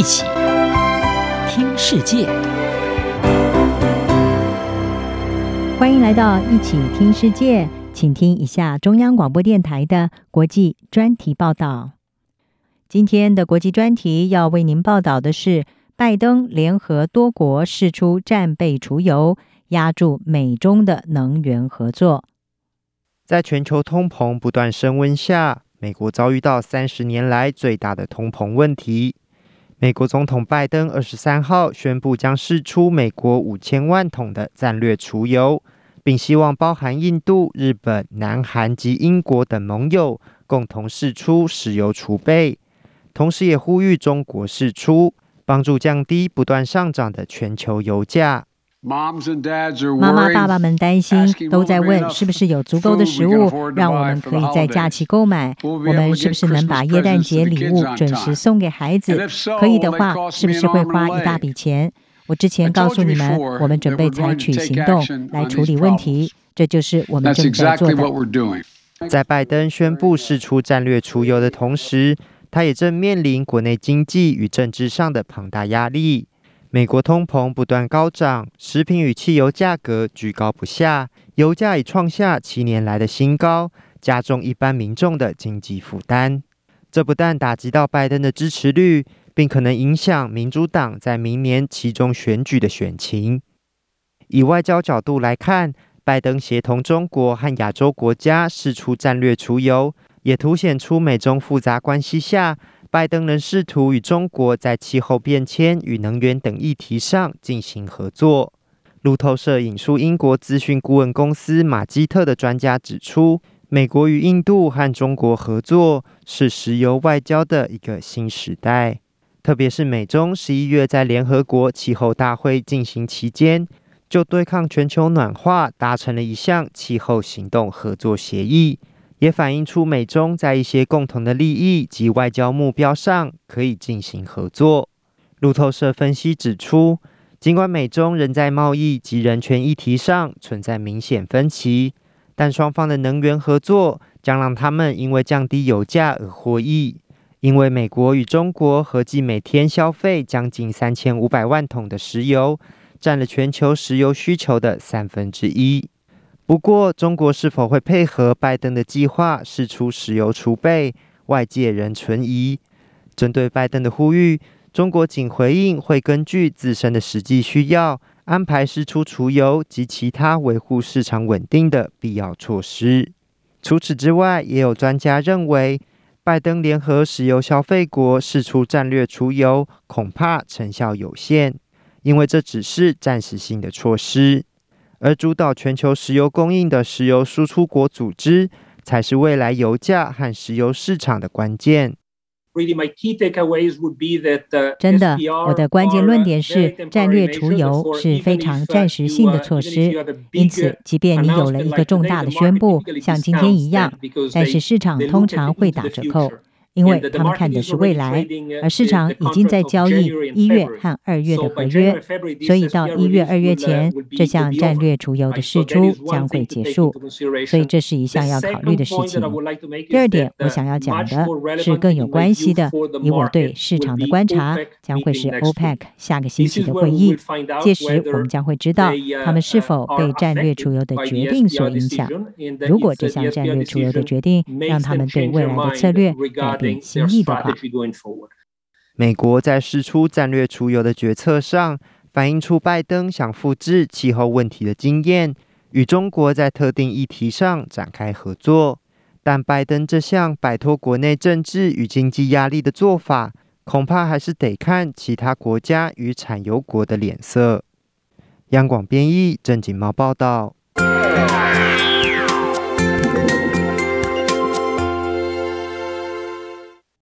一起听世界，欢迎来到一起听世界，请听一下中央广播电台的国际专题报道。今天的国际专题要为您报道的是，拜登联合多国释出战备储油，压住美中的能源合作。在全球通膨不断升温下，美国遭遇到三十年来最大的通膨问题。美国总统拜登二十三号宣布，将释出美国五千万桶的战略储油，并希望包含印度、日本、南韩及英国等盟友共同释出石油储备，同时也呼吁中国释出，帮助降低不断上涨的全球油价。妈妈、爸爸们担心，都在问是不是有足够的食物，让我们可以在假期购买。我们是不是能把耶诞节礼物准时送给孩子？可以的话，是不是会花一大笔钱？我之前告诉你们，我们准备采取行动来处理问题，这就是我们正在做的。在拜登宣布释出战略出游的同时，他也正面临国内经济与政治上的庞大压力。美国通膨不断高涨，食品与汽油价格居高不下，油价已创下七年来的新高，加重一般民众的经济负担。这不但打击到拜登的支持率，并可能影响民主党在明年期中选举的选情。以外交角度来看，拜登协同中国和亚洲国家释出战略储油，也凸显出美中复杂关系下，拜登仍试图与中国在气候变迁与能源等议题上进行合作。路透社引述英国资讯顾问公司马基特的专家指出，美国与印度和中国合作是石油外交的一个新时代。特别是美中十一月在联合国气候大会进行期间，就对抗全球暖化达成了一项气候行动合作协议。也反映出美中在一些共同的利益及外交目标上可以进行合作。路透社分析指出，尽管美中仍在贸易及人权议题上存在明显分歧，但双方的能源合作将让他们因为降低油价而获益。因为美国与中国合计每天消费将近三千五百万桶的石油，占了全球石油需求的三分之一。不过，中国是否会配合拜登的计划释出石油储备，外界仍存疑。针对拜登的呼吁，中国仅回应会根据自身的实际需要，安排释出储油及其他维护市场稳定的必要措施。除此之外，也有专家认为，拜登联合石油消费国释出战略储油，恐怕成效有限，因为这只是暂时性的措施。而主导全球石油供应的石油输出国组织，才是未来油价和石油市场的关键。真的，我的关键论点是，战略储油是非常暂时性的措施。因此，即便你有了一个重大的宣布，像今天一样，但是市场通常会打折扣。因为他们看的是未来，而市场已经在交易一月和二月的合约，所以到一月、二月前，这项战略储油的试出将会结束，所以这是一项要考虑的事情。第二点，我想要讲的是更有关系的，以我对市场的观察，将会是 OPEC 下个星期的会议，届时我们将会知道他们是否被战略储油的决定所影响。如果这项战略储油的决定让他们对未来的策略改美国在释出战略储油的决策上，反映出拜登想复制气候问题的经验，与中国在特定议题上展开合作。但拜登这项摆脱国内政治与经济压力的做法，恐怕还是得看其他国家与产油国的脸色。央广编译郑锦猫报道。